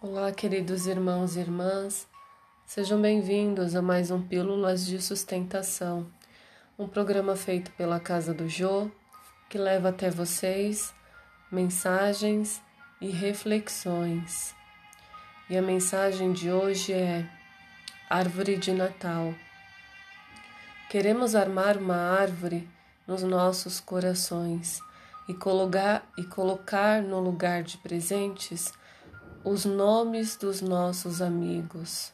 Olá, queridos irmãos e irmãs, sejam bem-vindos a mais um Pílulas de Sustentação, um programa feito pela Casa do Jô que leva até vocês mensagens e reflexões. E a mensagem de hoje é Árvore de Natal. Queremos armar uma árvore nos nossos corações e colocar, e colocar no lugar de presentes os nomes dos nossos amigos,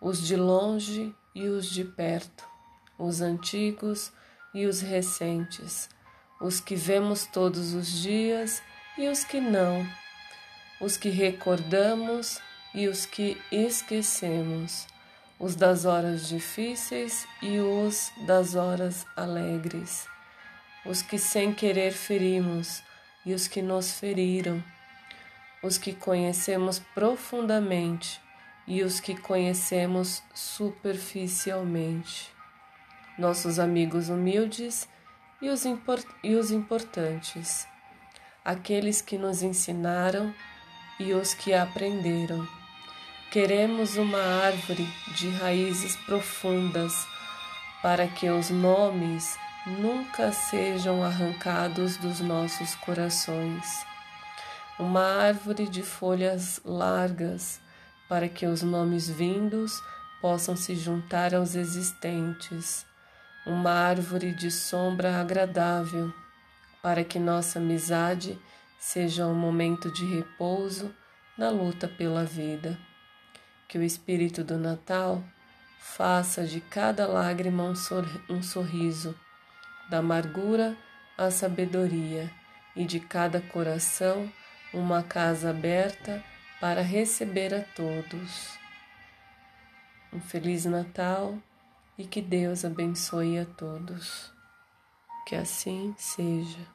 os de longe e os de perto, os antigos e os recentes, os que vemos todos os dias e os que não, os que recordamos e os que esquecemos, os das horas difíceis e os das horas alegres, os que sem querer ferimos e os que nos feriram os que conhecemos profundamente e os que conhecemos superficialmente, nossos amigos humildes e os, e os importantes, aqueles que nos ensinaram e os que aprenderam. Queremos uma árvore de raízes profundas para que os nomes nunca sejam arrancados dos nossos corações uma árvore de folhas largas, para que os nomes vindos possam se juntar aos existentes, uma árvore de sombra agradável, para que nossa amizade seja um momento de repouso na luta pela vida. Que o Espírito do Natal faça de cada lágrima um sorriso, da amargura à sabedoria, e de cada coração uma casa aberta para receber a todos. Um Feliz Natal e que Deus abençoe a todos. Que assim seja.